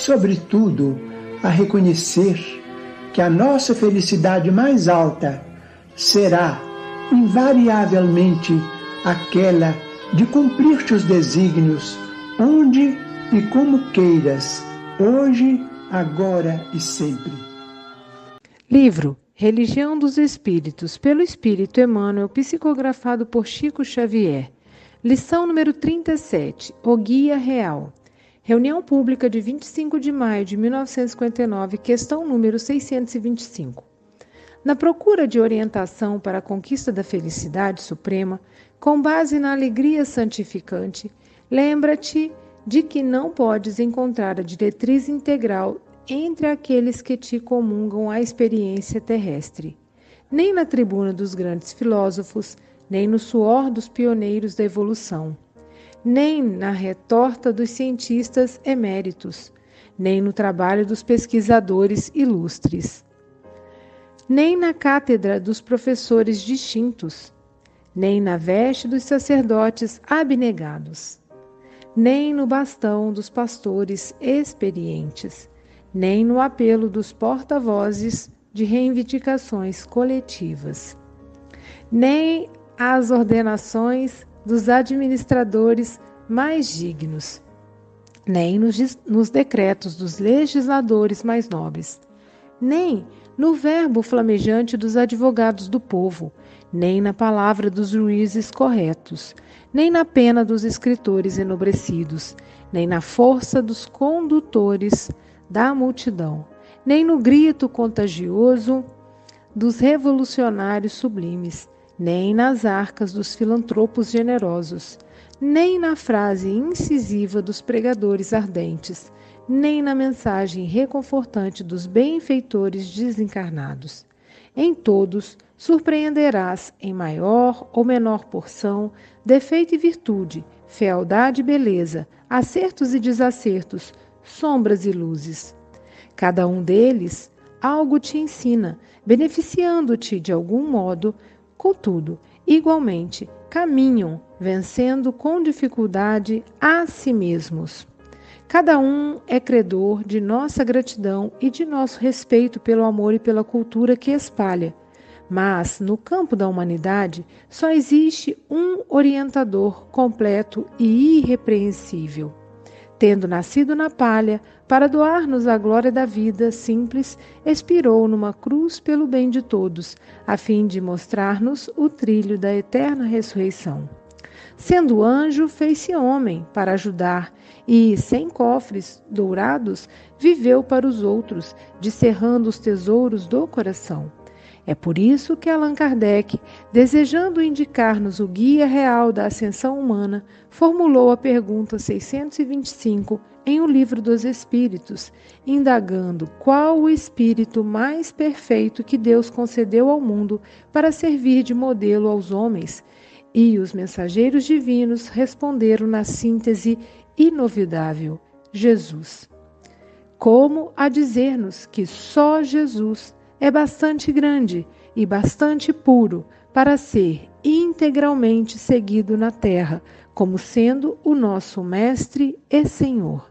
sobretudo, a reconhecer que a nossa felicidade mais alta será invariavelmente aquela de cumprir-te os desígnios, onde e como queiras, hoje, agora e sempre. Livro Religião dos Espíritos, pelo Espírito Emmanuel, psicografado por Chico Xavier. Lição número 37, O Guia Real. Reunião pública de 25 de maio de 1959, questão número 625. Na procura de orientação para a conquista da felicidade suprema, com base na alegria santificante, lembra-te de que não podes encontrar a diretriz integral entre aqueles que te comungam a experiência terrestre, nem na tribuna dos grandes filósofos, nem no suor dos pioneiros da evolução, nem na retorta dos cientistas eméritos, nem no trabalho dos pesquisadores ilustres, nem na cátedra dos professores distintos, nem na veste dos sacerdotes abnegados, nem no bastão dos pastores experientes, nem no apelo dos porta-vozes de reivindicações coletivas, nem às ordenações dos administradores mais dignos, nem nos, nos, decretos dos legisladores mais nobres, nem no verbo flamejante dos advogados do povo, nem na palavra dos juízes corretos, nem na pena dos escritores enobrecidos, nem na força dos condutores da multidão, nem no grito contagioso dos revolucionários sublimes, nem nas arcas dos filantropos generosos, nem na frase incisiva dos pregadores ardentes, nem na mensagem reconfortante dos benfeitores desencarnados. Em todos surpreenderás, em maior ou menor porção, defeito e virtude, fealdade e beleza, acertos e desacertos, sombras e luzes. Cada um deles algo te ensina, beneficiando-te de algum modo, contudo, igualmente caminham, vencendo com dificuldade a si mesmos. Cada um é credor de nossa gratidão e de nosso respeito pelo amor e pela cultura que espalha. Mas, no campo da humanidade, só existe um orientador completo e irrepreensível tendo nascido na palha, para doar-nos a glória da vida simples, expirou numa cruz pelo bem de todos, a fim de mostrar-nos o trilho da eterna ressurreição. Sendo anjo, fez-se homem para ajudar e, sem cofres dourados, viveu para os outros, descerrando os tesouros do coração. É por isso que Allan Kardec, desejando indicar-nos o guia real da ascensão humana, formulou a pergunta 625 em O Livro dos Espíritos, indagando qual o espírito mais perfeito que Deus concedeu ao mundo para servir de modelo aos homens. E os mensageiros divinos responderam na síntese inovidável: Jesus. como a dizer-nos que só Jesus é bastante grande e bastante puro para ser integralmente seguido na terra, como sendo o nosso Mestre e Senhor.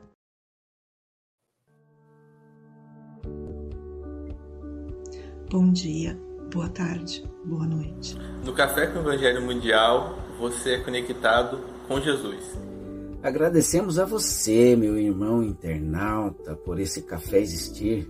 Bom dia, boa tarde, boa noite. No Café com o Evangelho Mundial, você é conectado com Jesus. Agradecemos a você, meu irmão internauta, por esse café existir.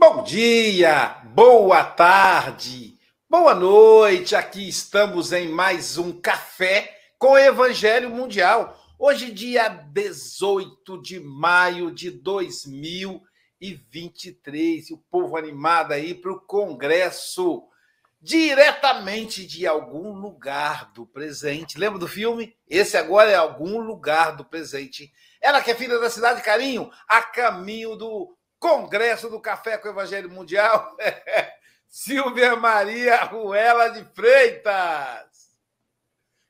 Bom dia, boa tarde, boa noite. Aqui estamos em mais um Café com Evangelho Mundial. Hoje, dia 18 de maio de 2020 e 23. E o povo animado aí para o Congresso, diretamente de algum lugar do presente. Lembra do filme? Esse agora é algum lugar do presente. Ela que é filha da cidade Carinho, a caminho do Congresso do Café com o Evangelho Mundial. Silvia Maria Ruela de Freitas.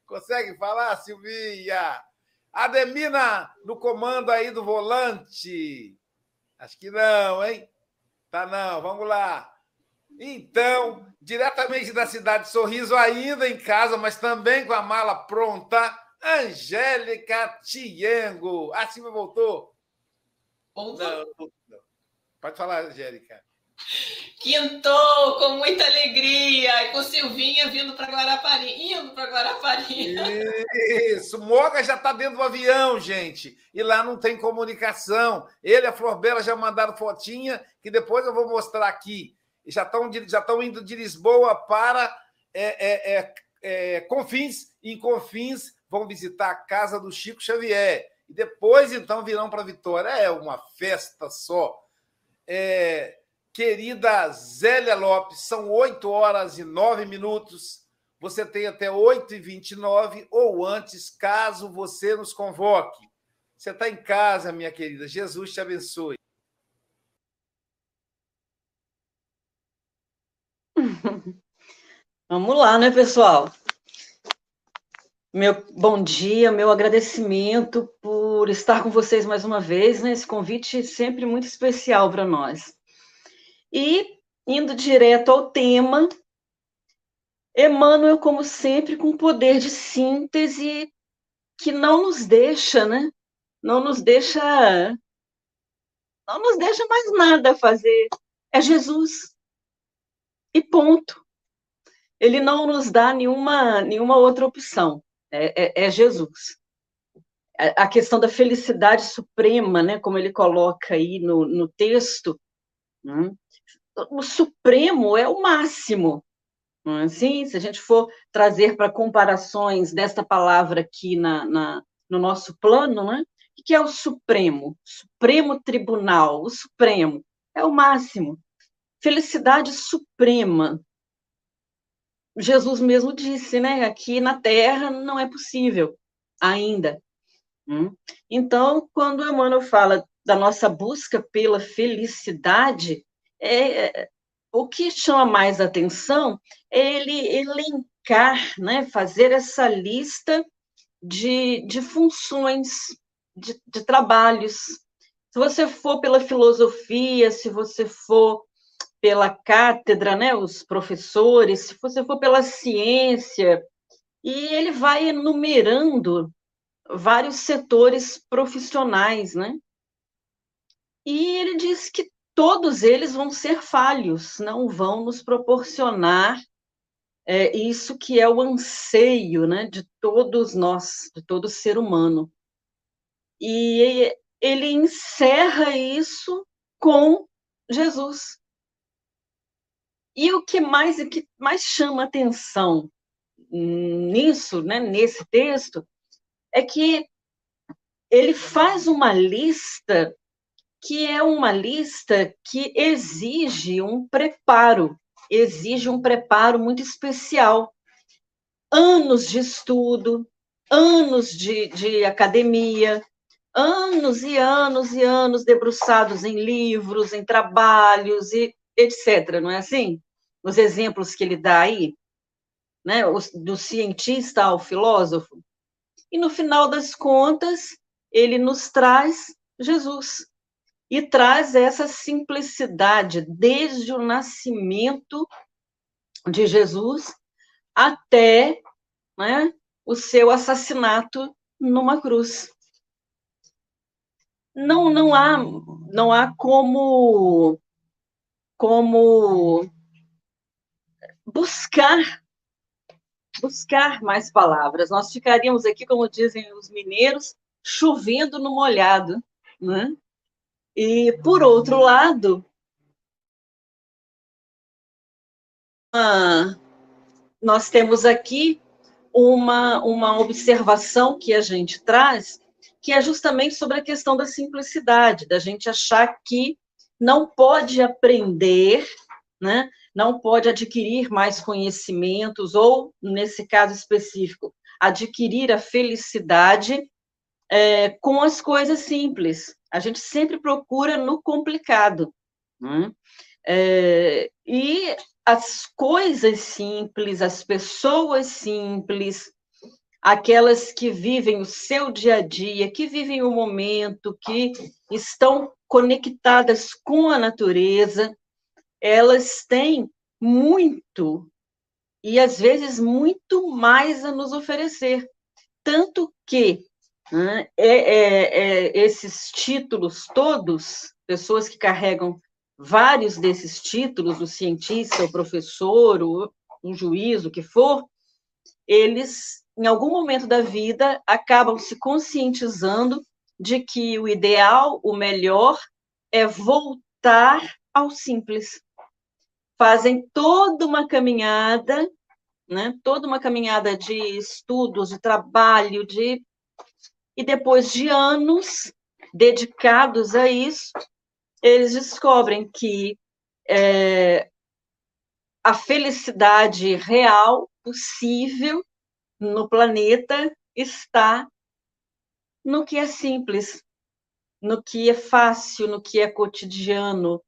Consegue falar, Silvia? Ademina no comando aí do volante. Acho que não, hein? Tá não, vamos lá. Então, diretamente da cidade de Sorriso, ainda em casa, mas também com a mala pronta, Angélica Tiengo. A Silvia voltou? Voltou. Pode falar, Angélica. Quintou com muita alegria, e com Silvinha vindo para Guarapari, indo para Guarapari. Isso, Moga já está dentro do avião, gente, e lá não tem comunicação. Ele e a Flor Bela já mandaram fotinha, que depois eu vou mostrar aqui. Já estão já indo de Lisboa para é, é, é, é, Confins, e em Confins vão visitar a casa do Chico Xavier. E depois, então, virão para Vitória. É uma festa só. É, Querida Zélia Lopes, são 8 horas e 9 minutos. Você tem até 8 e 29 ou antes, caso você nos convoque. Você está em casa, minha querida. Jesus te abençoe. Vamos lá, né, pessoal? Meu bom dia, meu agradecimento por estar com vocês mais uma vez, né? Esse convite sempre muito especial para nós. E, indo direto ao tema, Emmanuel, como sempre, com poder de síntese que não nos deixa, né? Não nos deixa. Não nos deixa mais nada a fazer. É Jesus. E ponto. Ele não nos dá nenhuma, nenhuma outra opção. É, é, é Jesus. A questão da felicidade suprema, né, como ele coloca aí no, no texto, né, o supremo é o máximo. Não é assim? Se a gente for trazer para comparações desta palavra aqui na, na, no nosso plano, né? o que é o supremo? Supremo Tribunal, o supremo, é o máximo. Felicidade suprema. Jesus mesmo disse, né? Aqui na Terra não é possível ainda. Hum? Então, quando Emmanuel fala da nossa busca pela felicidade, é, é, o que chama mais atenção é ele elencar, né, fazer essa lista de, de funções, de, de trabalhos. Se você for pela filosofia, se você for pela cátedra, né, os professores, se você for pela ciência, e ele vai enumerando vários setores profissionais, né? E ele diz que todos eles vão ser falhos, não vão nos proporcionar é, isso que é o anseio né, de todos nós, de todo ser humano. E ele encerra isso com Jesus. E o que mais, o que mais chama atenção nisso, né, nesse texto, é que ele faz uma lista que é uma lista que exige um preparo, exige um preparo muito especial. Anos de estudo, anos de, de academia, anos e anos e anos debruçados em livros, em trabalhos e etc. Não é assim? Os exemplos que ele dá aí, né? do cientista ao filósofo. E no final das contas, ele nos traz Jesus e traz essa simplicidade desde o nascimento de Jesus até né, o seu assassinato numa cruz. Não, não há, não há como, como buscar buscar mais palavras. Nós ficaríamos aqui, como dizem os mineiros, chovendo no molhado, né? E por outro lado, ah, nós temos aqui uma, uma observação que a gente traz, que é justamente sobre a questão da simplicidade, da gente achar que não pode aprender, né? Não pode adquirir mais conhecimentos, ou, nesse caso específico, adquirir a felicidade é, com as coisas simples. A gente sempre procura no complicado. Né? É, e as coisas simples, as pessoas simples, aquelas que vivem o seu dia a dia, que vivem o momento, que estão conectadas com a natureza, elas têm muito e às vezes muito mais a nos oferecer. Tanto que né, é, é, esses títulos todos, pessoas que carregam vários desses títulos, o cientista, o professor, o, o juiz, o que for, eles, em algum momento da vida, acabam se conscientizando de que o ideal, o melhor, é voltar ao simples. Fazem toda uma caminhada, né, toda uma caminhada de estudos, de trabalho, de e depois de anos dedicados a isso, eles descobrem que é, a felicidade real, possível no planeta, está no que é simples, no que é fácil, no que é cotidiano,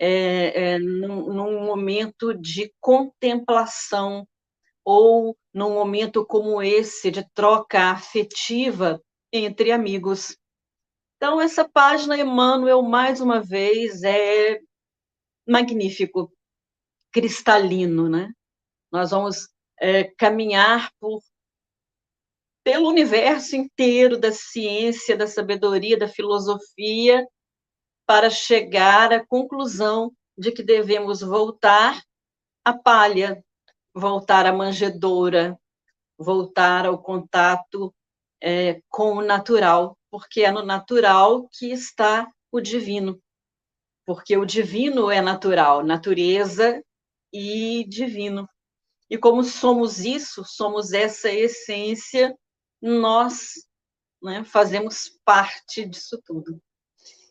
é, é, num, num momento de contemplação ou num momento como esse de troca afetiva entre amigos. Então, essa página, Emmanuel, mais uma vez, é magnífico, cristalino, né? Nós vamos é, caminhar por, pelo universo inteiro da ciência, da sabedoria, da filosofia, para chegar à conclusão de que devemos voltar à palha, voltar à manjedoura, voltar ao contato é, com o natural, porque é no natural que está o divino. Porque o divino é natural, natureza e divino. E como somos isso, somos essa essência, nós né, fazemos parte disso tudo.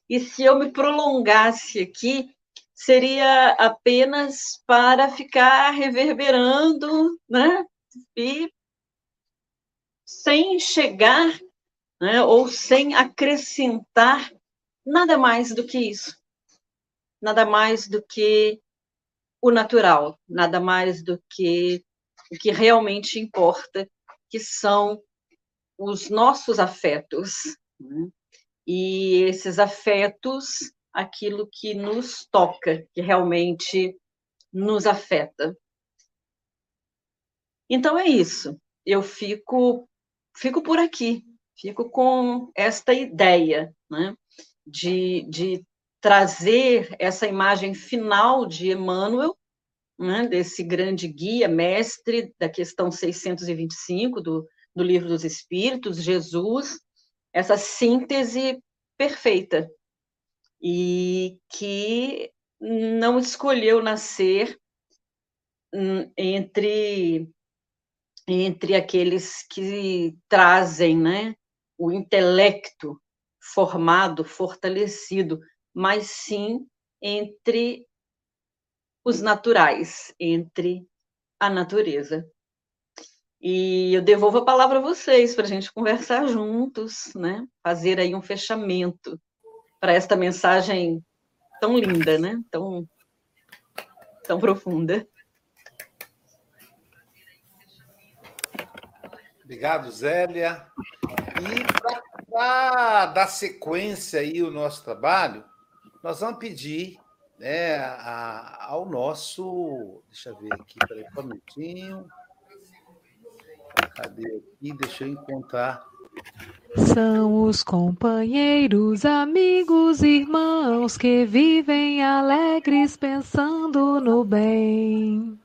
E se eu me prolongasse aqui, seria apenas para ficar reverberando, né? E sem chegar né, ou sem acrescentar nada mais do que isso. Nada mais do que o natural, nada mais do que o que realmente importa, que são os nossos afetos. Né? E esses afetos, aquilo que nos toca, que realmente nos afeta. Então é isso. Eu fico fico por aqui fico com esta ideia né, de, de trazer essa imagem final de Emmanuel, né, desse grande guia, mestre da questão 625 do, do Livro dos Espíritos, Jesus, essa síntese perfeita, e que não escolheu nascer hum, entre entre aqueles que trazem né, o intelecto formado, fortalecido, mas sim entre os naturais, entre a natureza. E eu devolvo a palavra a vocês para a gente conversar juntos, né? Fazer aí um fechamento para esta mensagem tão linda, né? Tão, tão profunda. Obrigado, Zélia. E para dar sequência aí o nosso trabalho, nós vamos pedir né, a, ao nosso. Deixa eu ver aqui, peraí, um minutinho. Cadê aqui? Deixa eu encontrar. São os companheiros, amigos, irmãos que vivem alegres pensando no bem.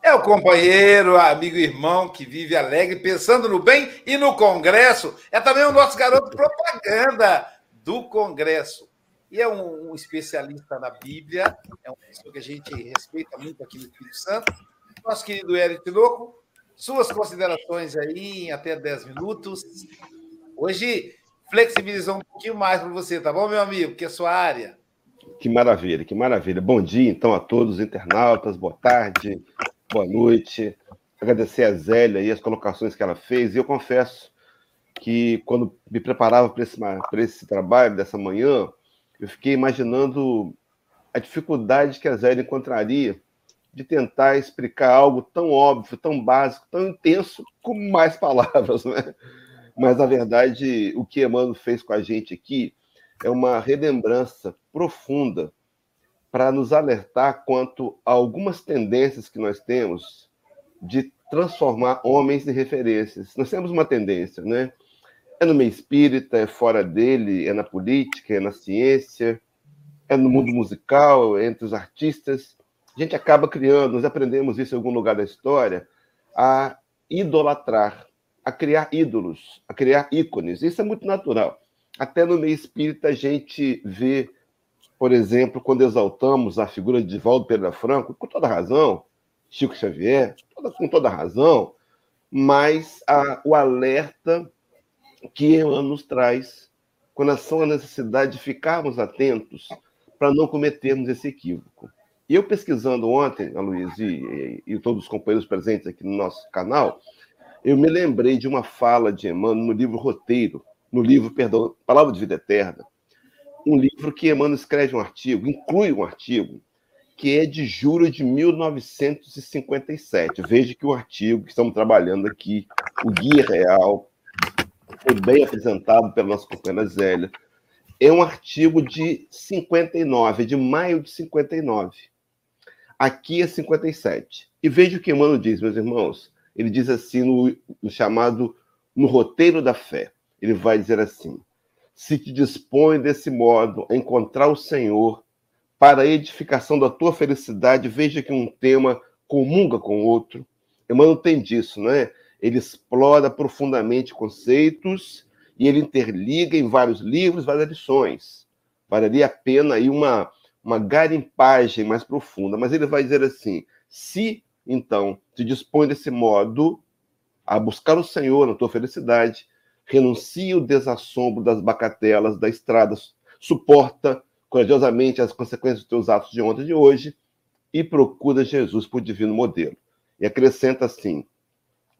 É o companheiro, amigo, irmão que vive alegre pensando no bem e no Congresso. É também o nosso garoto propaganda do Congresso. E é um, um especialista na Bíblia, é uma pessoa que a gente respeita muito aqui no Espírito Santo. Nosso querido Eric Louco, suas considerações aí em até 10 minutos. Hoje flexibilizou um pouquinho mais para você, tá bom, meu amigo? Que é a sua área. Que maravilha, que maravilha. Bom dia, então, a todos os internautas, boa tarde, boa noite. Agradecer a Zélia e as colocações que ela fez. E eu confesso que, quando me preparava para esse, esse trabalho dessa manhã, eu fiquei imaginando a dificuldade que a Zélia encontraria de tentar explicar algo tão óbvio, tão básico, tão intenso, com mais palavras, né? Mas, na verdade, o que Emmanuel fez com a gente aqui é uma relembrança profunda para nos alertar quanto a algumas tendências que nós temos de transformar homens em referências. Nós temos uma tendência, né? É no meio espírita, é fora dele, é na política, é na ciência, é no mundo musical, é entre os artistas a gente acaba criando, nós aprendemos isso em algum lugar da história, a idolatrar, a criar ídolos, a criar ícones. Isso é muito natural. Até no meio espírita a gente vê, por exemplo, quando exaltamos a figura de Valdo Pereira Franco, com toda razão, Chico Xavier, toda, com toda razão, mas a, o alerta que Emmanuel nos traz com relação à necessidade de ficarmos atentos para não cometermos esse equívoco. E eu pesquisando ontem, a Luiz e, e, todos os companheiros presentes aqui no nosso canal, eu me lembrei de uma fala de Emmanuel no livro Roteiro, no livro, perdão, Palavra de Vida Eterna, um livro que Emmanuel escreve um artigo, inclui um artigo, que é de julho de 1957. Veja que o artigo que estamos trabalhando aqui, o Guia Real, foi bem apresentado pela nossa companheira Zélia, é um artigo de 59, de maio de 59 aqui é 57. E veja o que Emmanuel diz, meus irmãos. Ele diz assim no, no chamado no roteiro da fé. Ele vai dizer assim: se te dispõe desse modo a encontrar o Senhor para a edificação da tua felicidade, veja que um tema comunga com outro. Emmanuel tem disso, não é? Ele explora profundamente conceitos e ele interliga em vários livros, várias lições. Valeria a pena aí uma uma garimpagem mais profunda, mas ele vai dizer assim: se então te dispõe desse modo a buscar o Senhor na tua felicidade, renuncia o desassombro das bacatelas da estrada, suporta corajosamente as consequências dos teus atos de ontem e de hoje e procura Jesus por divino modelo. E acrescenta assim: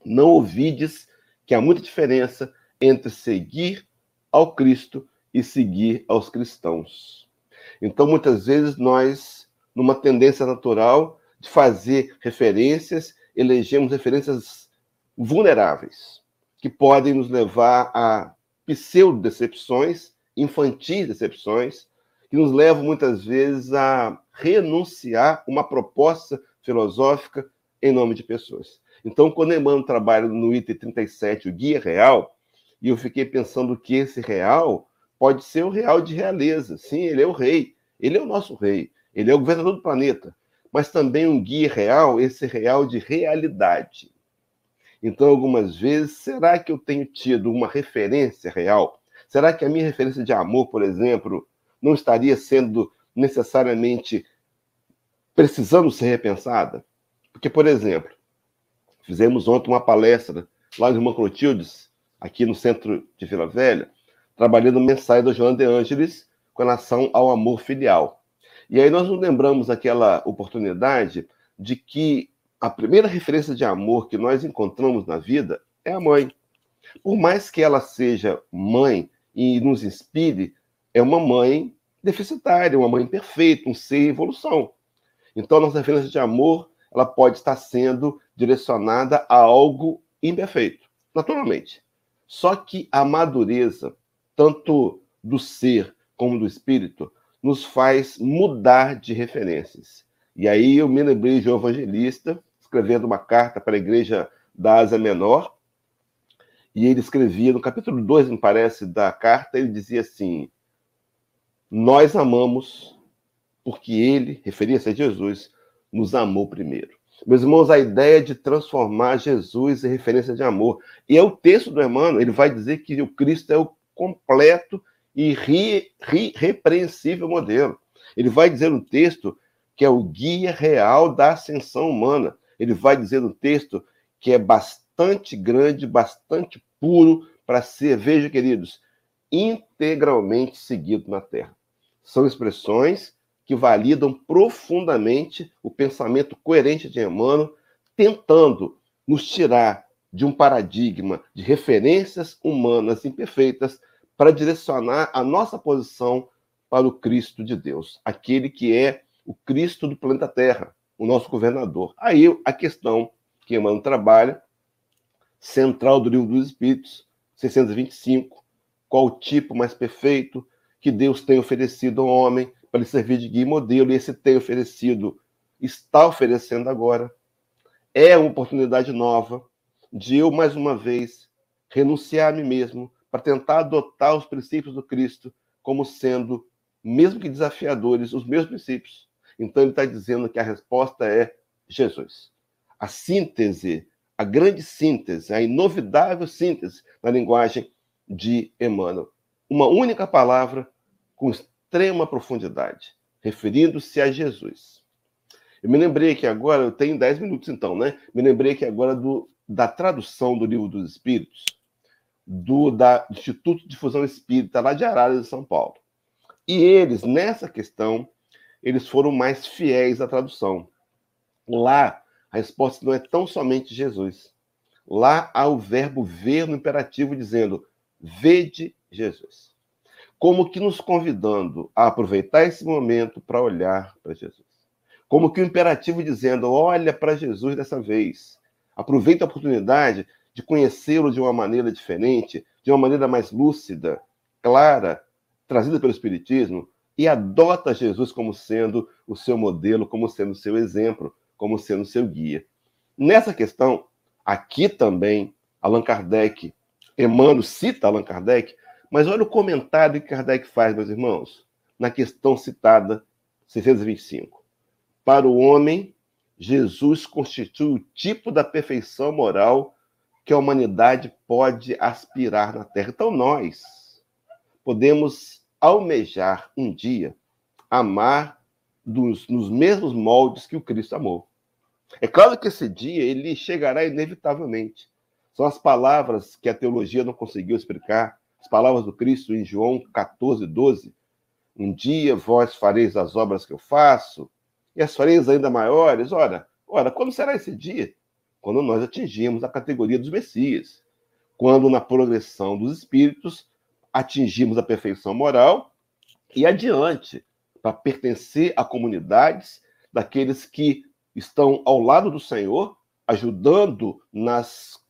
não ouvides que há muita diferença entre seguir ao Cristo e seguir aos cristãos. Então, muitas vezes, nós, numa tendência natural de fazer referências, elegemos referências vulneráveis, que podem nos levar a pseudo-decepções, infantis decepções, que nos levam muitas vezes a renunciar uma proposta filosófica em nome de pessoas. Então, quando Emmanuel trabalha no item 37, o guia real, e eu fiquei pensando que esse real pode ser o real de realeza. Sim, ele é o rei. Ele é o nosso rei. Ele é o governador do planeta. Mas também um guia real, esse real de realidade. Então, algumas vezes, será que eu tenho tido uma referência real? Será que a minha referência de amor, por exemplo, não estaria sendo necessariamente precisando ser repensada? Porque, por exemplo, Fizemos ontem uma palestra lá no Irmão Clotildes, aqui no centro de Vila Velha, trabalhando o mensagem do João de Ângeles com relação ao amor filial. E aí nós nos lembramos aquela oportunidade de que a primeira referência de amor que nós encontramos na vida é a mãe. Por mais que ela seja mãe e nos inspire, é uma mãe deficitária, uma mãe perfeita, um ser em evolução. Então, nossa referência de amor ela pode estar sendo direcionada a algo imperfeito, naturalmente. Só que a madureza, tanto do ser como do espírito, nos faz mudar de referências. E aí eu me lembrei de um evangelista escrevendo uma carta para a igreja da Ásia Menor, e ele escrevia no capítulo 2, me parece, da carta, ele dizia assim: Nós amamos porque ele, referia-se a Jesus, nos amou primeiro. Meus irmãos, a ideia de transformar Jesus em referência de amor. E é o texto do Emmanuel, ele vai dizer que o Cristo é o completo e irrepreensível modelo. Ele vai dizer no texto que é o guia real da ascensão humana. Ele vai dizer no texto que é bastante grande, bastante puro para ser, veja, queridos, integralmente seguido na terra. São expressões que validam profundamente o pensamento coerente de Emmanuel, tentando nos tirar de um paradigma de referências humanas imperfeitas para direcionar a nossa posição para o Cristo de Deus, aquele que é o Cristo do planeta Terra, o nosso governador. Aí a questão que Emmanuel trabalha, central do livro dos Espíritos, 625, qual o tipo mais perfeito que Deus tem oferecido ao homem para lhe servir de guia e modelo, e esse tem oferecido, está oferecendo agora. É uma oportunidade nova de eu, mais uma vez, renunciar a mim mesmo para tentar adotar os princípios do Cristo como sendo, mesmo que desafiadores, os meus princípios. Então, ele está dizendo que a resposta é Jesus. A síntese, a grande síntese, a inovidável síntese na linguagem de Emmanuel. Uma única palavra com extrema profundidade, referindo-se a Jesus. Eu me lembrei que agora, eu tenho 10 minutos então, né? Me lembrei que agora do, da tradução do Livro dos Espíritos, do da Instituto de Fusão Espírita, lá de Araras, de São Paulo. E eles, nessa questão, eles foram mais fiéis à tradução. Lá, a resposta não é tão somente Jesus. Lá há o verbo ver no imperativo dizendo: vede Jesus como que nos convidando a aproveitar esse momento para olhar para Jesus. Como que o imperativo dizendo: olha para Jesus dessa vez. Aproveita a oportunidade de conhecê-lo de uma maneira diferente, de uma maneira mais lúcida, clara, trazida pelo Espiritismo, e adota Jesus como sendo o seu modelo, como sendo o seu exemplo, como sendo o seu guia. Nessa questão, aqui também, Allan Kardec, Emmanuel cita Allan Kardec, mas olha o comentário que Kardec faz, meus irmãos, na questão citada 625. Para o homem, Jesus constitui o tipo da perfeição moral que a humanidade pode aspirar na Terra. Então, nós podemos almejar um dia amar dos, nos mesmos moldes que o Cristo amou. É claro que esse dia ele chegará inevitavelmente. São as palavras que a teologia não conseguiu explicar, as palavras do Cristo em João 14, 12. Um dia vós fareis as obras que eu faço, e as fareis ainda maiores. Ora, ora, quando será esse dia? Quando nós atingimos a categoria dos Messias. Quando, na progressão dos espíritos, atingimos a perfeição moral e adiante, para pertencer a comunidades daqueles que estão ao lado do Senhor, ajudando nas,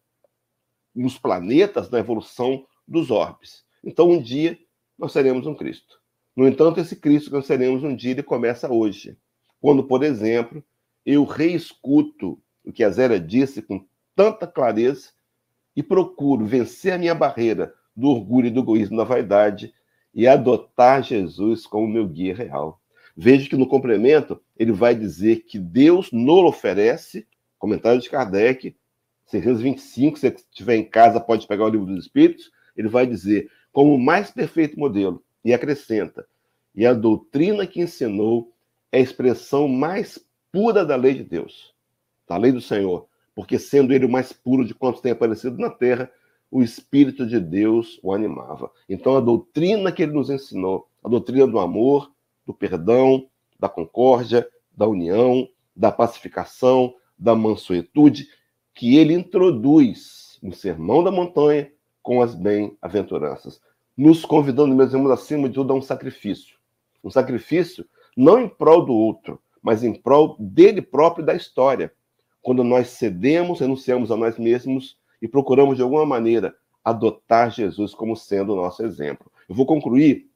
nos planetas, na evolução dos orbes. Então, um dia, nós seremos um Cristo. No entanto, esse Cristo que nós seremos um dia, ele começa hoje. Quando, por exemplo, eu reescuto o que a Zélia disse com tanta clareza e procuro vencer a minha barreira do orgulho e do egoísmo da vaidade e adotar Jesus como meu guia real. Veja que no complemento ele vai dizer que Deus nos oferece, comentário de Kardec, 625, se você estiver em casa pode pegar o livro dos Espíritos, ele vai dizer como o mais perfeito modelo e acrescenta: e a doutrina que ensinou é a expressão mais pura da lei de Deus, da lei do Senhor, porque sendo ele o mais puro de quantos tem aparecido na terra, o Espírito de Deus o animava. Então, a doutrina que ele nos ensinou, a doutrina do amor, do perdão, da concórdia, da união, da pacificação, da mansuetude, que ele introduz no Sermão da Montanha com as bem-aventuranças, nos convidando, meus irmãos, acima de tudo, a um sacrifício. Um sacrifício não em prol do outro, mas em prol dele próprio e da história. Quando nós cedemos, renunciamos a nós mesmos e procuramos, de alguma maneira, adotar Jesus como sendo o nosso exemplo. Eu vou concluir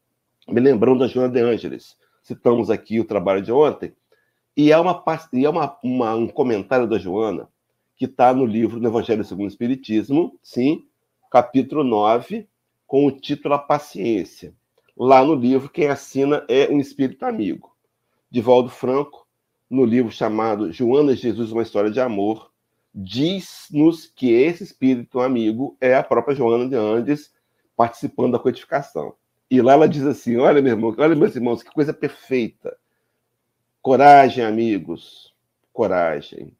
me lembrando da Joana de Ângeles. Citamos aqui o trabalho de ontem, e é, uma, e é uma, uma um comentário da Joana que está no livro do Evangelho segundo o Espiritismo, sim, capítulo 9, com o título A Paciência. Lá no livro, quem assina é um espírito amigo. Divaldo Franco, no livro chamado Joana Jesus, uma história de amor, diz-nos que esse espírito amigo é a própria Joana de Andes participando da codificação. E lá ela diz assim: olha, meu irmão, olha, meus irmãos, que coisa perfeita. Coragem, amigos, coragem.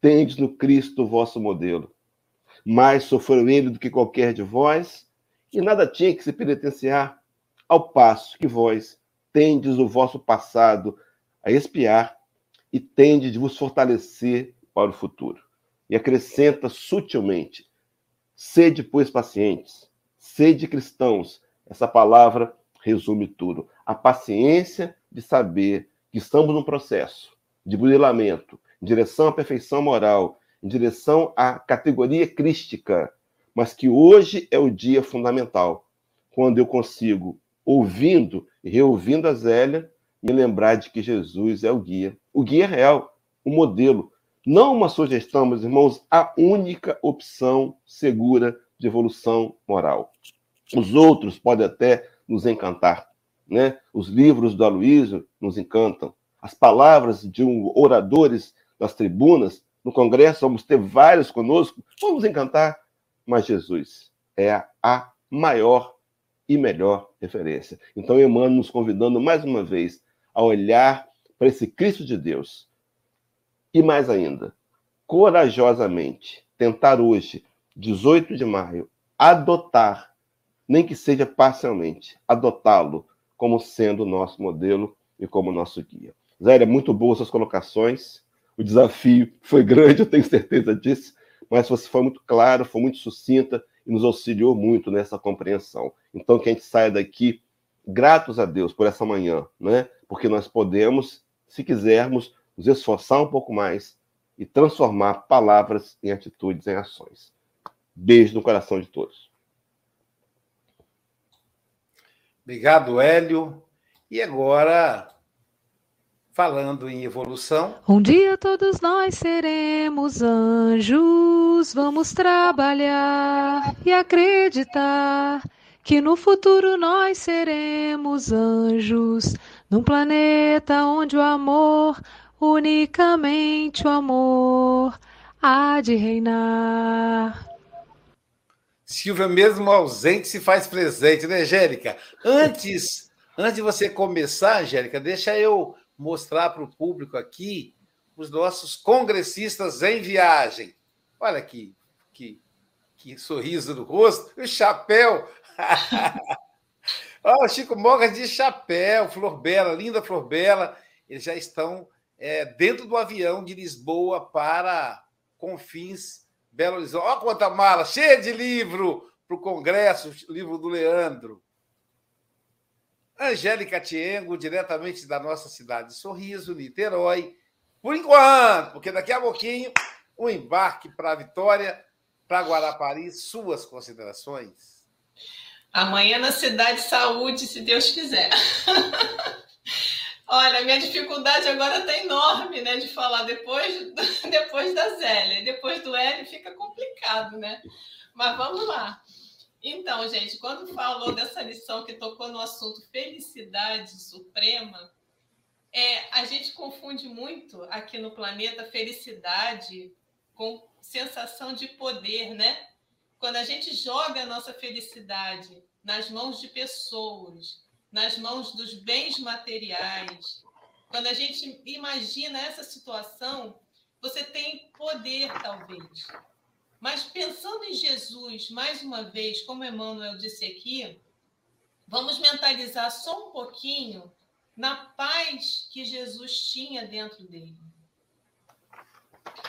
Tendes no Cristo o vosso modelo. Mais sofreu ele do que qualquer de vós, e nada tinha que se penitenciar, ao passo que vós tendes o vosso passado a espiar e tendes de vos fortalecer para o futuro e acrescenta sutilmente: sede, pois, pacientes, sede cristãos. Essa palavra resume tudo. A paciência de saber que estamos num processo de burilamento em direção à perfeição moral, em direção à categoria crística, mas que hoje é o dia fundamental, quando eu consigo, ouvindo e reouvindo a Zélia, me lembrar de que Jesus é o guia, o guia real, o modelo, não uma sugestão, meus irmãos, a única opção segura de evolução moral. Os outros podem até nos encantar, né? Os livros do Aloysio nos encantam. As palavras de um oradores nas tribunas, no congresso, vamos ter vários conosco, vamos encantar, mas Jesus é a maior e melhor referência. Então, Emmanuel nos convidando mais uma vez a olhar para esse Cristo de Deus, e mais ainda, corajosamente tentar hoje, 18 de maio, adotar, nem que seja parcialmente, adotá-lo como sendo nosso modelo e como nosso guia. Zélia, muito boas suas colocações. O desafio foi grande, eu tenho certeza disso, mas você foi muito claro, foi muito sucinta e nos auxiliou muito nessa compreensão. Então, que a gente saia daqui gratos a Deus por essa manhã, né? Porque nós podemos, se quisermos, nos esforçar um pouco mais e transformar palavras em atitudes, em ações. Beijo no coração de todos. Obrigado, Hélio. E agora, falando em evolução. Um dia todos nós seremos anjos, vamos trabalhar e acreditar que no futuro nós seremos anjos, num planeta onde o amor unicamente o amor há de reinar. Silvia, mesmo ausente, se faz presente, né, Angélica? Antes, antes de você começar, Angélica, deixa eu mostrar para o público aqui os nossos congressistas em viagem. Olha aqui, que, que sorriso no rosto, o chapéu. Olha o Chico Mogas de chapéu, Flor Bela, linda Flor Bela. Eles já estão é, dentro do avião de Lisboa para Confins, Belo Horizonte. Olha quanta mala, cheia de livro para o Congresso, livro do Leandro. Angélica Tiengo, diretamente da nossa cidade de Sorriso, Niterói. Por enquanto, porque daqui a pouquinho o um embarque para Vitória, para Guarapari. Suas considerações? Amanhã na Cidade Saúde, se Deus quiser. Olha, minha dificuldade agora está enorme, né, de falar depois, depois da Zélia. Depois do L fica complicado, né? Mas vamos lá. Então, gente, quando falou dessa lição que tocou no assunto felicidade suprema, é, a gente confunde muito aqui no planeta felicidade com sensação de poder, né? Quando a gente joga a nossa felicidade nas mãos de pessoas, nas mãos dos bens materiais, quando a gente imagina essa situação, você tem poder, talvez. Mas pensando em Jesus, mais uma vez, como Emmanuel disse aqui, vamos mentalizar só um pouquinho na paz que Jesus tinha dentro dele.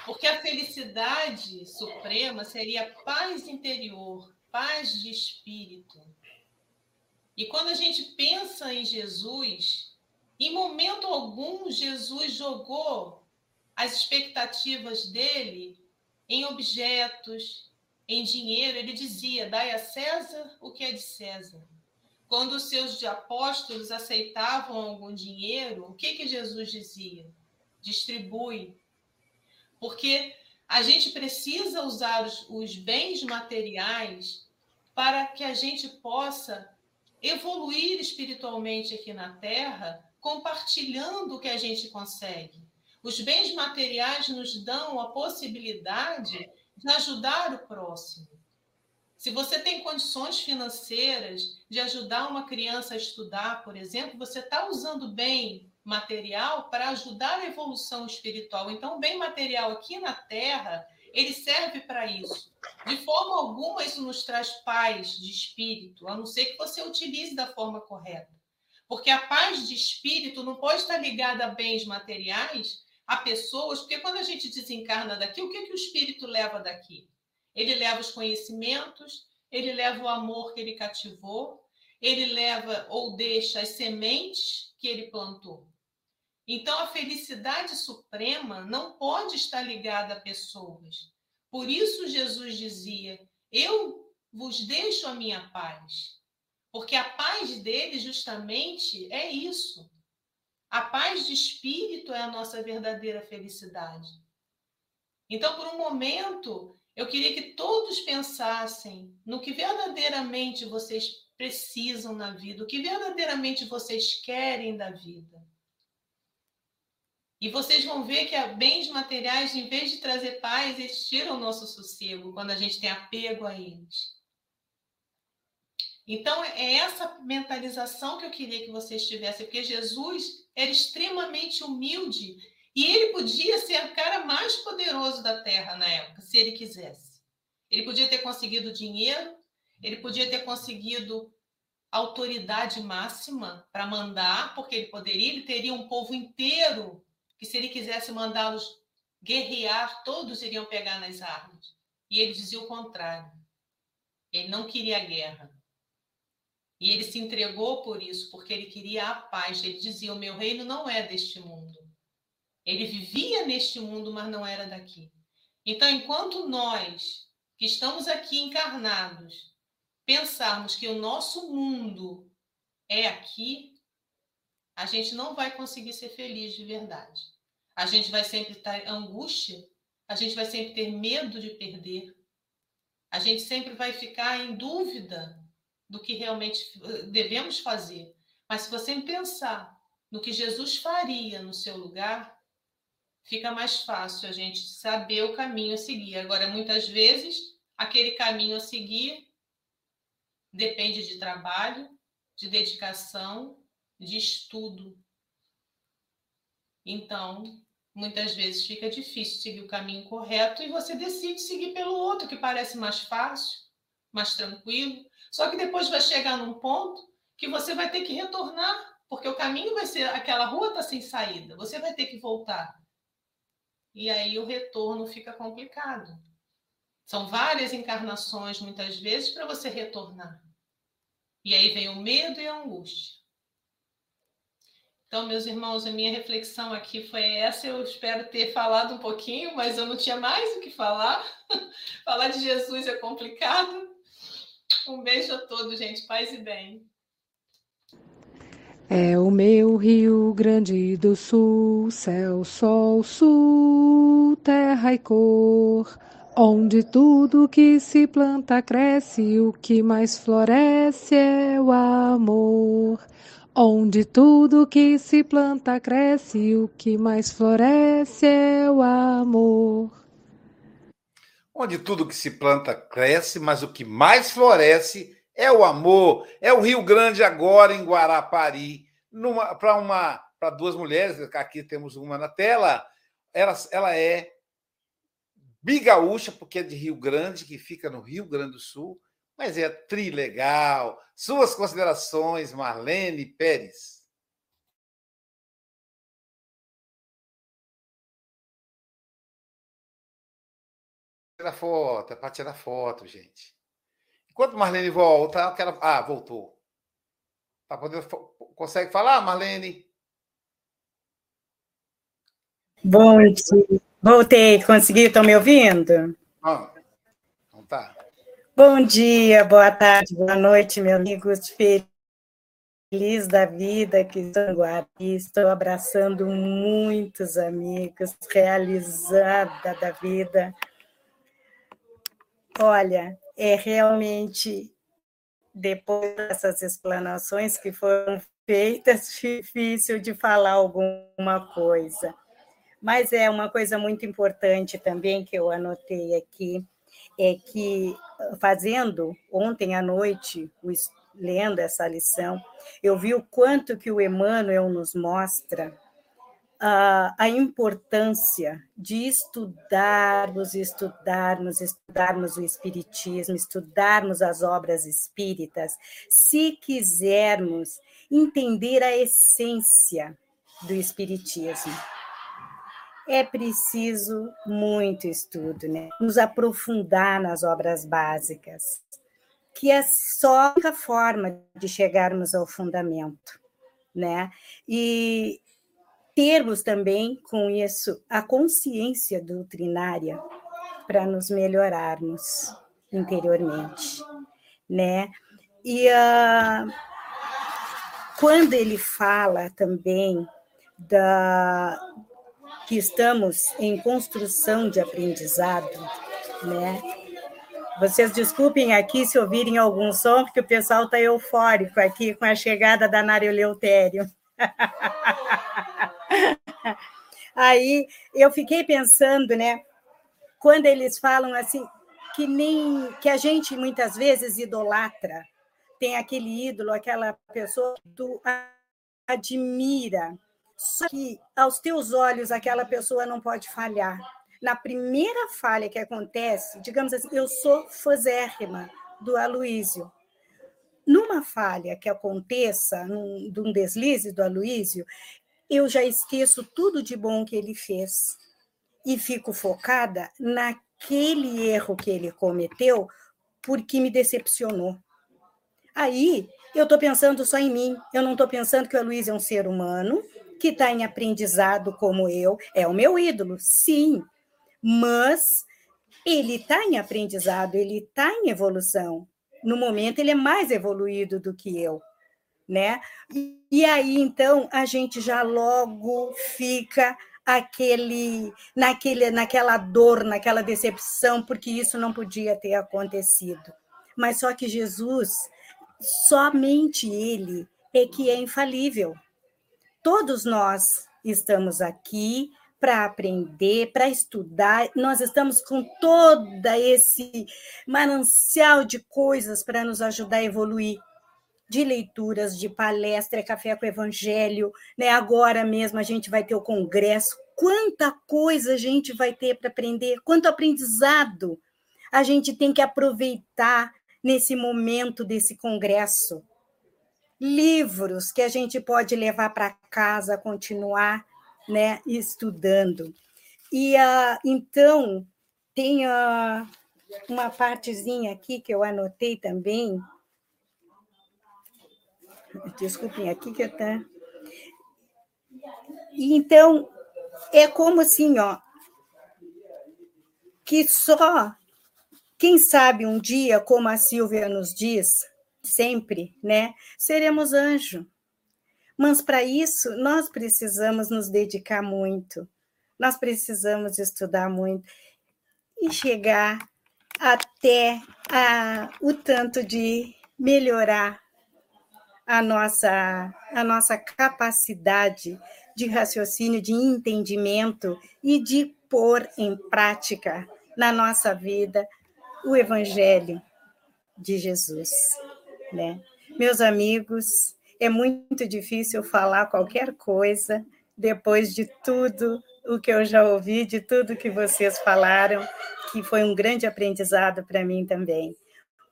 Porque a felicidade suprema seria paz interior, paz de espírito. E quando a gente pensa em Jesus, em momento algum Jesus jogou as expectativas dele em objetos, em dinheiro. Ele dizia: dai a César o que é de César. Quando os seus apóstolos aceitavam algum dinheiro, o que, que Jesus dizia? Distribui. Porque a gente precisa usar os, os bens materiais para que a gente possa evoluir espiritualmente aqui na Terra, compartilhando o que a gente consegue. Os bens materiais nos dão a possibilidade de ajudar o próximo. Se você tem condições financeiras de ajudar uma criança a estudar, por exemplo, você está usando bem material para ajudar a evolução espiritual. Então, o bem material aqui na Terra, ele serve para isso. De forma alguma, isso nos traz paz de espírito, a não ser que você utilize da forma correta. Porque a paz de espírito não pode estar ligada a bens materiais, a pessoas, porque quando a gente desencarna daqui, o que, que o espírito leva daqui? Ele leva os conhecimentos, ele leva o amor que ele cativou, ele leva ou deixa as sementes que ele plantou. Então, a felicidade suprema não pode estar ligada a pessoas. Por isso, Jesus dizia: Eu vos deixo a minha paz. Porque a paz dele, justamente, é isso. A paz de espírito é a nossa verdadeira felicidade. Então, por um momento, eu queria que todos pensassem no que verdadeiramente vocês precisam na vida, o que verdadeiramente vocês querem da vida. E vocês vão ver que bens materiais, em vez de trazer paz, eles tiram o nosso sossego quando a gente tem apego a eles. Então, é essa mentalização que eu queria que vocês tivessem, porque Jesus era extremamente humilde e ele podia ser o cara mais poderoso da terra na época, se ele quisesse. Ele podia ter conseguido dinheiro, ele podia ter conseguido autoridade máxima para mandar, porque ele poderia, ele teria um povo inteiro que se ele quisesse mandá-los guerrear, todos iriam pegar nas armas. E ele dizia o contrário. Ele não queria guerra. E ele se entregou por isso, porque ele queria a paz. Ele dizia: O meu reino não é deste mundo. Ele vivia neste mundo, mas não era daqui. Então, enquanto nós, que estamos aqui encarnados, pensarmos que o nosso mundo é aqui, a gente não vai conseguir ser feliz de verdade. A gente vai sempre em angústia, a gente vai sempre ter medo de perder, a gente sempre vai ficar em dúvida do que realmente eh, devemos fazer. Mas se você pensar no que Jesus faria no seu lugar, fica mais fácil a gente saber o caminho a seguir. Agora, muitas vezes, aquele caminho a seguir depende de trabalho, de dedicação, de estudo. Então, muitas vezes fica difícil seguir o caminho correto e você decide seguir pelo outro, que parece mais fácil, mais tranquilo. Só que depois vai chegar num ponto que você vai ter que retornar, porque o caminho vai ser aquela rua está sem saída, você vai ter que voltar. E aí o retorno fica complicado. São várias encarnações, muitas vezes, para você retornar. E aí vem o medo e a angústia. Então, meus irmãos, a minha reflexão aqui foi essa. Eu espero ter falado um pouquinho, mas eu não tinha mais o que falar. falar de Jesus é complicado. Um beijo a todos, gente. Paz e bem. É o meu Rio Grande do Sul, céu, sol, sul, terra e cor, onde tudo que se planta cresce, o que mais floresce é o amor. Onde tudo que se planta cresce, o que mais floresce é o amor. Onde tudo que se planta cresce, mas o que mais floresce é o amor. É o Rio Grande agora em Guarapari, para uma para duas mulheres, aqui temos uma na tela. Ela, ela é bigaúcha, porque é de Rio Grande, que fica no Rio Grande do Sul, mas é trilegal. Suas considerações, Marlene Pérez. Tirar foto, é para tirar foto, gente. Enquanto Marlene volta, eu quero. Ah, voltou. Tá podendo... Consegue falar, Marlene? Bom dia. Voltei, consegui, estão me ouvindo? Ah, então tá. Bom dia, boa tarde, boa noite, meus amigos. Feliz da vida que estou aqui, estou abraçando muitos amigos, realizada da vida. Olha, é realmente, depois dessas explanações que foram feitas, difícil de falar alguma coisa. Mas é uma coisa muito importante também que eu anotei aqui, é que fazendo ontem à noite, lendo essa lição, eu vi o quanto que o Emmanuel nos mostra a, a importância de estudarmos, estudarmos, estudarmos o Espiritismo, estudarmos as obras espíritas, se quisermos entender a essência do Espiritismo é preciso muito estudo, né? Nos aprofundar nas obras básicas, que é só a forma de chegarmos ao fundamento, né? E termos também com isso a consciência doutrinária para nos melhorarmos interiormente, né? E uh, quando ele fala também da, que estamos em construção de aprendizado, né? Vocês desculpem aqui se ouvirem algum som, porque o pessoal está eufórico aqui com a chegada da Nário Leutério. Aí eu fiquei pensando, né? Quando eles falam assim, que nem que a gente muitas vezes idolatra, tem aquele ídolo, aquela pessoa que tu admira, só que aos teus olhos aquela pessoa não pode falhar. Na primeira falha que acontece, digamos assim, eu sou fazérrima do Aloísio. Numa falha que aconteça, num, de um deslize do Aloísio, eu já esqueço tudo de bom que ele fez e fico focada naquele erro que ele cometeu porque me decepcionou. Aí eu estou pensando só em mim, eu não estou pensando que o Luiz é um ser humano que está em aprendizado como eu, é o meu ídolo, sim, mas ele está em aprendizado, ele está em evolução. No momento, ele é mais evoluído do que eu, né? E aí, então, a gente já logo fica aquele, naquele, naquela dor, naquela decepção, porque isso não podia ter acontecido. Mas só que Jesus, somente Ele é que é infalível. Todos nós estamos aqui para aprender, para estudar. Nós estamos com toda esse manancial de coisas para nos ajudar a evoluir. De leituras, de palestra, café com evangelho, né? Agora mesmo a gente vai ter o congresso. Quanta coisa a gente vai ter para aprender, quanto aprendizado a gente tem que aproveitar nesse momento desse congresso livros que a gente pode levar para casa, continuar né, estudando. E uh, então, tem uh, uma partezinha aqui que eu anotei também. Desculpem, aqui que está. Então, é como assim, ó, que só quem sabe um dia, como a Silvia nos diz, sempre, né? Seremos anjo. Mas para isso, nós precisamos nos dedicar muito, nós precisamos estudar muito e chegar até a, o tanto de melhorar a nossa, a nossa capacidade de raciocínio, de entendimento e de pôr em prática na nossa vida o Evangelho de Jesus né? Meus amigos, é muito difícil falar qualquer coisa depois de tudo o que eu já ouvi, de tudo que vocês falaram, que foi um grande aprendizado para mim também.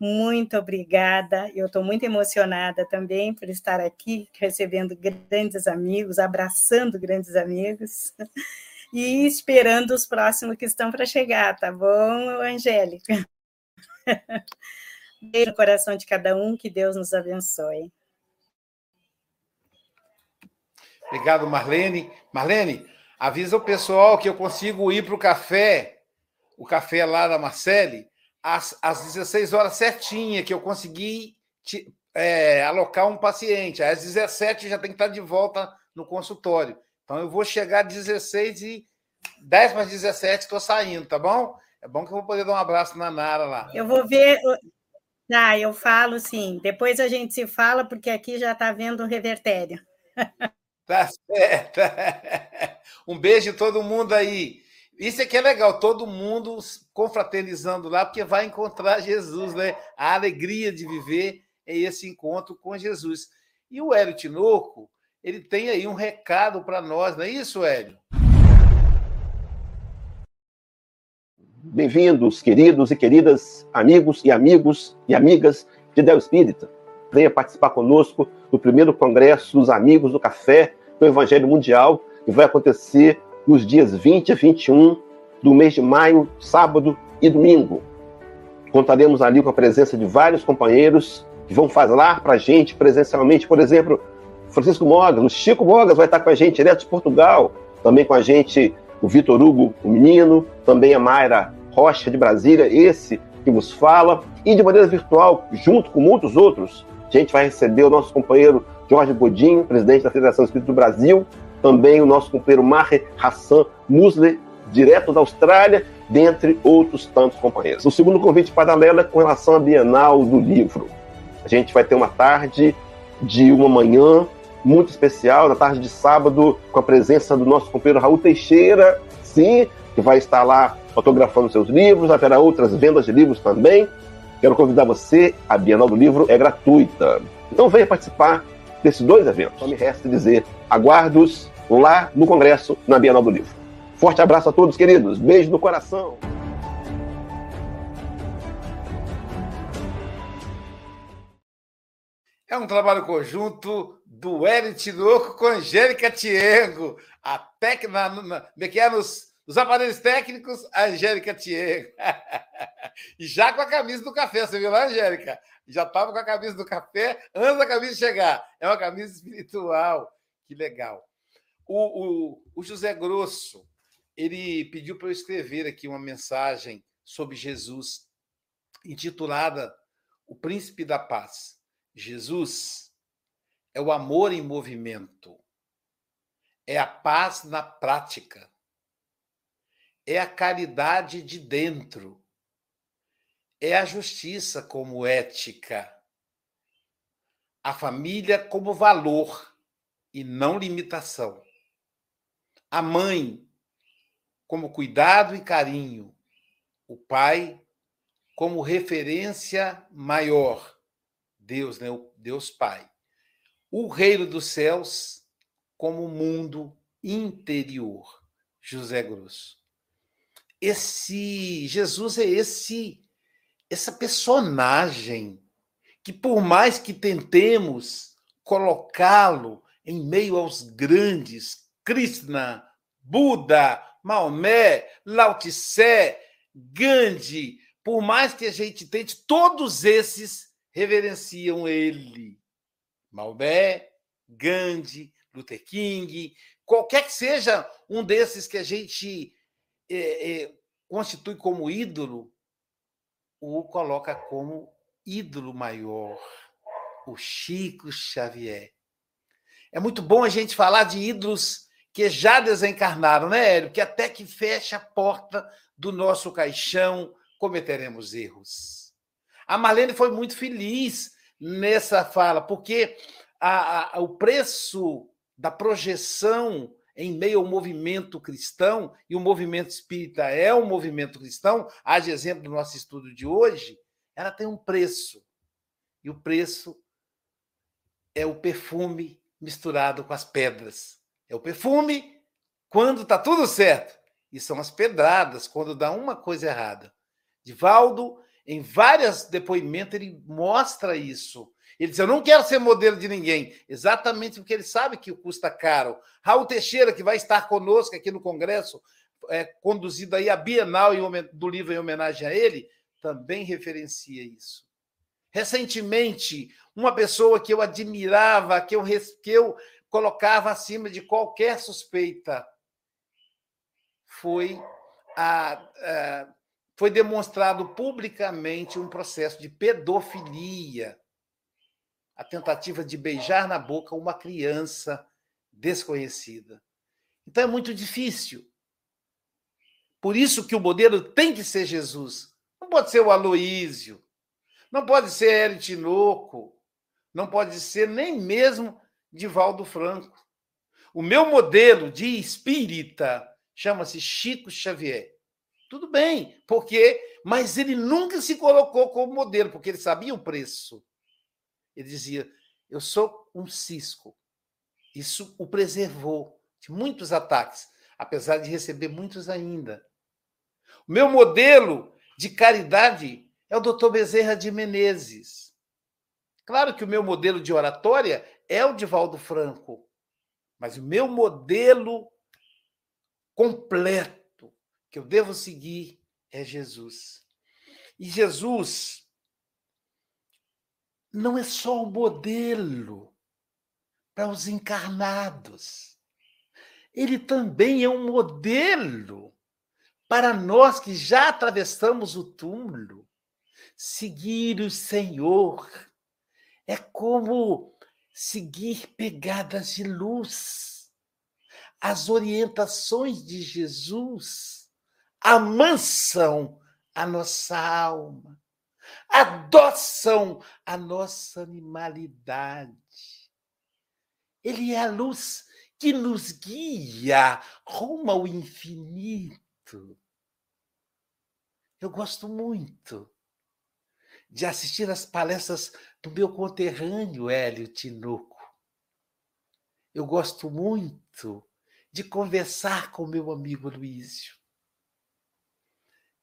Muito obrigada. Eu estou muito emocionada também por estar aqui, recebendo grandes amigos, abraçando grandes amigos e esperando os próximos que estão para chegar, tá bom, Angélica? Beijo no coração de cada um, que Deus nos abençoe. Obrigado, Marlene. Marlene, avisa o pessoal que eu consigo ir para o café, o café lá da Marcele, às, às 16 horas certinha, que eu consegui te, é, alocar um paciente. Às 17 já tem que estar de volta no consultório. Então eu vou chegar às 16 e 10 para 17 estou saindo, tá bom? É bom que eu vou poder dar um abraço na Nara lá. Eu vou ver. Ah, eu falo sim. Depois a gente se fala, porque aqui já está vendo o revertério. Tá certo. Um beijo em todo mundo aí. Isso aqui é legal, todo mundo confraternizando lá, porque vai encontrar Jesus, né? A alegria de viver é esse encontro com Jesus. E o Hélio Tinoco, ele tem aí um recado para nós, não é isso, Hélio? Bem-vindos, queridos e queridas, amigos e amigos e amigas de Del Espírita. Venha participar conosco do primeiro Congresso dos Amigos do Café do Evangelho Mundial, que vai acontecer nos dias 20 e 21 do mês de maio, sábado e domingo. Contaremos ali com a presença de vários companheiros que vão falar para a gente presencialmente, por exemplo, Francisco Mogas, o Chico Mogas vai estar com a gente direto de Portugal, também com a gente o Vitor Hugo, o menino, também a Mayra Rocha de Brasília, esse que vos fala, e de maneira virtual, junto com muitos outros, a gente vai receber o nosso companheiro Jorge Godinho, presidente da Federação Espírita do Brasil, também o nosso companheiro Maher Hassan Musle, direto da Austrália, dentre outros tantos companheiros. O segundo convite paralelo é com relação à Bienal do Livro. A gente vai ter uma tarde de uma manhã muito especial, na tarde de sábado, com a presença do nosso companheiro Raul Teixeira, sim, que vai estar lá fotografando seus livros, haverá outras vendas de livros também. Quero convidar você, a Bienal do Livro é gratuita. Então venha participar desses dois eventos. Só me resta dizer, aguardo-os lá no Congresso, na Bienal do Livro. Forte abraço a todos, queridos. Beijo no coração. É um trabalho conjunto do Hélio Tinoco com Angélica Tiengo. Até que na, na, é é nos, nos aparelhos técnicos, a Angélica Tiengo. e já com a camisa do café, você viu lá, Angélica? Já estava com a camisa do café antes da camisa chegar. É uma camisa espiritual. Que legal. O, o, o José Grosso, ele pediu para eu escrever aqui uma mensagem sobre Jesus, intitulada O Príncipe da Paz. Jesus é o amor em movimento, é a paz na prática, é a caridade de dentro, é a justiça como ética, a família como valor e não limitação, a mãe como cuidado e carinho, o pai como referência maior Deus, né? Deus Pai. O reino dos céus como mundo interior. José Grosso. Esse Jesus é esse essa personagem que por mais que tentemos colocá-lo em meio aos grandes Krishna, Buda, Maomé, Lao Tse, Gandhi, por mais que a gente tente, todos esses reverenciam ele. Maomé, Gandhi, Luther King, qualquer que seja um desses que a gente é, é, constitui como ídolo, o coloca como ídolo maior, o Chico Xavier. É muito bom a gente falar de ídolos que já desencarnaram, né, Hélio? Que até que fecha a porta do nosso caixão, cometeremos erros. A Marlene foi muito feliz nessa fala, porque a, a, o preço da projeção em meio ao movimento cristão, e o movimento espírita é um movimento cristão, haja exemplo do nosso estudo de hoje, ela tem um preço. E o preço é o perfume misturado com as pedras. É o perfume quando está tudo certo. E são as pedradas quando dá uma coisa errada. Divaldo, em vários depoimentos, ele mostra isso. Ele diz: Eu não quero ser modelo de ninguém, exatamente porque ele sabe que custa caro. Raul Teixeira, que vai estar conosco aqui no Congresso, é, conduzido aí a Bienal do livro em homenagem a ele, também referencia isso. Recentemente, uma pessoa que eu admirava, que eu, que eu colocava acima de qualquer suspeita, foi, a, a, foi demonstrado publicamente um processo de pedofilia, a tentativa de beijar na boca uma criança desconhecida. Então é muito difícil. Por isso que o modelo tem que ser Jesus. Não pode ser o Aloísio, não pode ser Hélio não pode ser nem mesmo Divaldo Franco. O meu modelo de espírita chama-se Chico Xavier. Tudo bem, porque mas ele nunca se colocou como modelo, porque ele sabia o preço. Ele dizia: "Eu sou um cisco". Isso o preservou de muitos ataques, apesar de receber muitos ainda. O meu modelo de caridade é o Dr. Bezerra de Menezes. Claro que o meu modelo de oratória é o Divaldo Franco, mas o meu modelo completo que eu devo seguir é Jesus. E Jesus não é só um modelo para os encarnados. Ele também é um modelo para nós que já atravessamos o túmulo. Seguir o Senhor é como seguir pegadas de luz as orientações de Jesus amansam a nossa alma, adoçam a nossa animalidade. Ele é a luz que nos guia rumo ao infinito. Eu gosto muito de assistir às palestras do meu conterrâneo Hélio Tinoco. Eu gosto muito de conversar com meu amigo Luísio.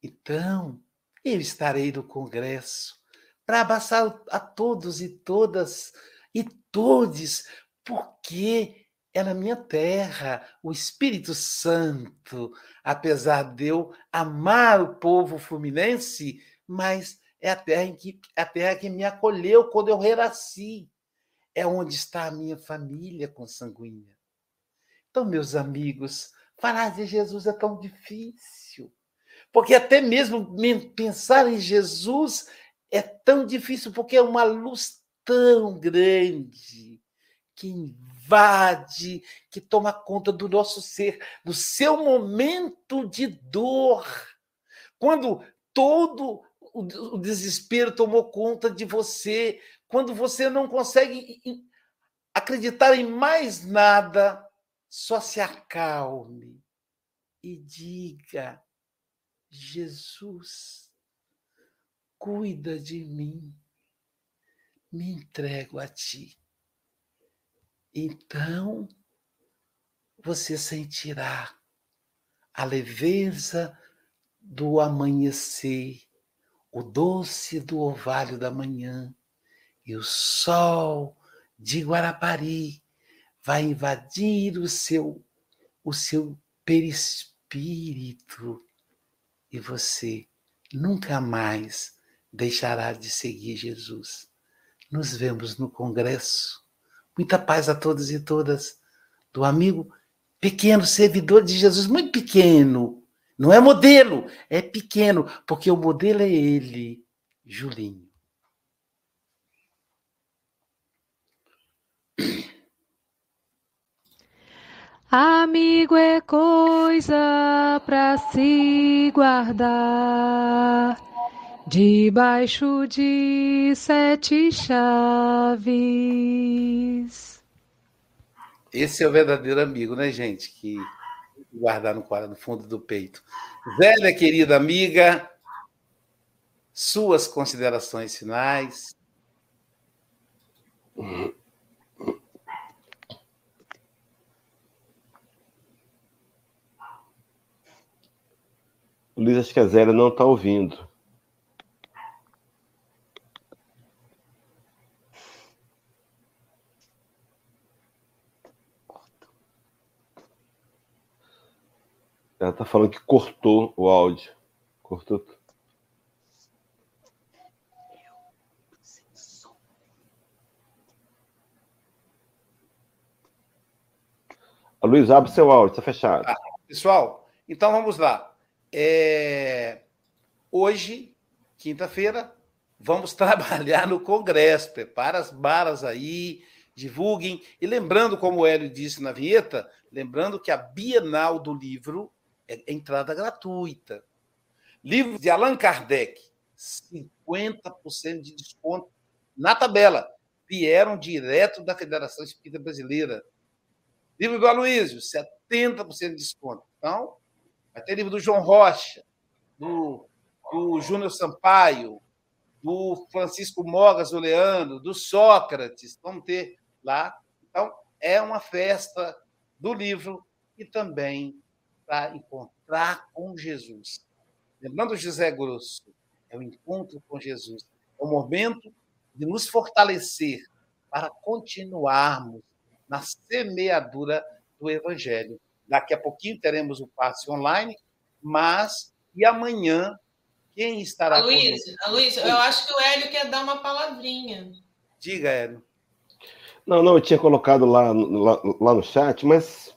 Então, eu estarei no congresso para abraçar a todos e todas e todes, porque é na minha terra o Espírito Santo, apesar de eu amar o povo fluminense, mas é a terra, em que, a terra que me acolheu quando eu renasci. É onde está a minha família consanguínea. Então, meus amigos, falar de Jesus é tão difícil. Porque até mesmo pensar em Jesus é tão difícil, porque é uma luz tão grande que invade, que toma conta do nosso ser, no seu momento de dor. Quando todo o desespero tomou conta de você, quando você não consegue acreditar em mais nada, só se acalme e diga: Jesus, cuida de mim, me entrego a ti. Então você sentirá a leveza do amanhecer, o doce do orvalho da manhã e o sol de Guarapari vai invadir o seu o seu perispírito e você nunca mais deixará de seguir Jesus. Nos vemos no congresso. Muita paz a todos e todas. Do amigo pequeno servidor de Jesus, muito pequeno. Não é modelo, é pequeno, porque o modelo é ele, Julinho. Amigo é coisa para se guardar debaixo de sete chaves. Esse é o verdadeiro amigo, né, gente? Que guardar no, quadro, no fundo do peito. Velha querida amiga, suas considerações finais. Luiz, acho que a Zélia não está ouvindo. Ela está falando que cortou o áudio. Cortou. A Luiz, abre seu áudio, está fechado. Ah, pessoal, então vamos lá. É... Hoje, quinta-feira, vamos trabalhar no Congresso. Prepara as balas aí, divulguem. E lembrando, como o Hélio disse na vinheta, lembrando que a Bienal do Livro é entrada gratuita. Livro de Allan Kardec, 50% de desconto na tabela. Vieram direto da Federação Espírita Brasileira. Livro do Aloysio, 70% de desconto. Então, vai ter livro do João Rocha, do, do Júnior Sampaio, do Francisco Mogas Oleano, do Sócrates. Vamos ter lá. Então, é uma festa do livro e também para encontrar com Jesus. Lembrando José Grosso, é o encontro com Jesus. É o momento de nos fortalecer para continuarmos na semeadura do Evangelho. Daqui a pouquinho teremos o passe online, mas e amanhã quem estará Luiz, Luiz, eu acho que o Hélio quer dar uma palavrinha. Diga, Hélio. Não, não, eu tinha colocado lá, lá, lá no chat, mas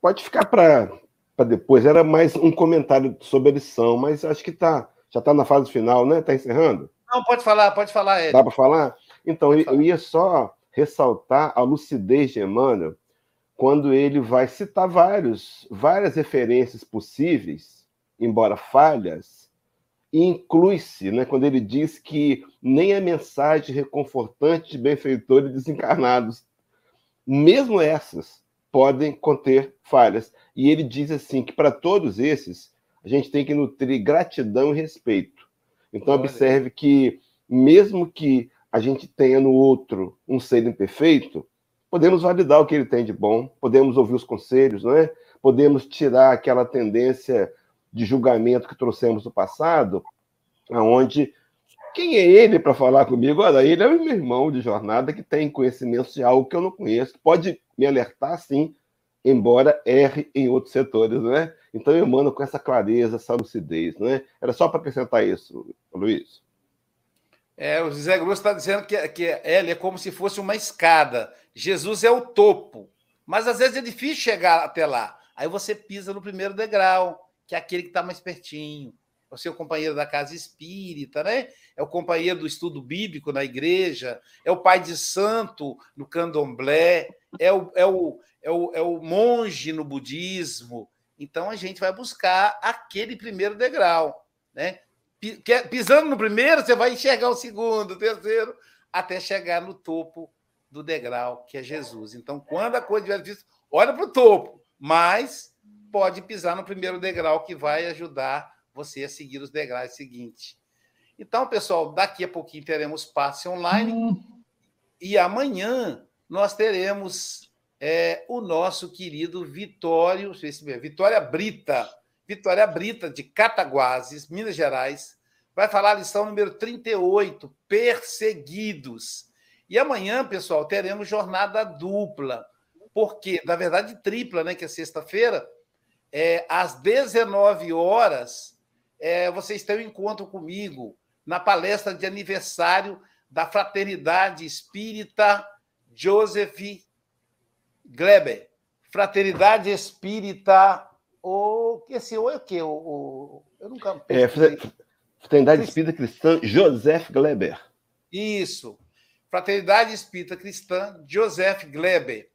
pode ficar para para depois. Era mais um comentário sobre a lição, mas acho que tá, já está na fase final, né? Está encerrando? Não, pode falar, pode falar, Ed. Dá para falar? Então, eu, eu ia só ressaltar a lucidez de Emmanuel quando ele vai citar vários, várias referências possíveis, embora falhas, e inclui-se né, quando ele diz que nem a mensagem reconfortante de benfeitores desencarnados, mesmo essas, podem conter falhas. E ele diz assim que para todos esses a gente tem que nutrir gratidão e respeito. Então Olha. observe que mesmo que a gente tenha no outro um ser imperfeito, podemos validar o que ele tem de bom, podemos ouvir os conselhos, não é? Podemos tirar aquela tendência de julgamento que trouxemos do passado, aonde quem é ele para falar comigo? Olha, ele é o meu irmão de jornada que tem conhecimento de algo que eu não conheço. Pode me alertar, sim, embora erre em outros setores, não é? Então eu mando com essa clareza, essa lucidez, não é? Era só para acrescentar isso, Luiz. É, o José Grosso está dizendo que, que ela é como se fosse uma escada. Jesus é o topo. Mas às vezes é difícil chegar até lá. Aí você pisa no primeiro degrau, que é aquele que está mais pertinho. É o seu companheiro da casa espírita, né? É o companheiro do estudo bíblico na igreja, é o pai de santo no candomblé, é o, é o, é o, é o monge no budismo. Então a gente vai buscar aquele primeiro degrau. Né? Pisando no primeiro, você vai enxergar o segundo, o terceiro, até chegar no topo do degrau, que é Jesus. Então, quando a coisa estiver difícil, olha para o topo, mas pode pisar no primeiro degrau, que vai ajudar você a seguir os degraus seguintes. Então, pessoal, daqui a pouquinho teremos passe online. Hum. E amanhã nós teremos é o nosso querido Vitório, Vitória Brita, Vitória Brita, de Cataguases, Minas Gerais, vai falar a lição número 38, Perseguidos. E amanhã, pessoal, teremos jornada dupla, porque, na verdade, tripla, né? Que é sexta-feira, é, às 19 horas, é, vocês têm um encontro comigo na palestra de aniversário da Fraternidade Espírita Joseph Gleber, Fraternidade Espírita, o que esse o é o que o, eu nunca é, Fraternidade Espírita Cristã Joseph Gleber. Isso. Fraternidade Espírita Cristã Joseph Gleber.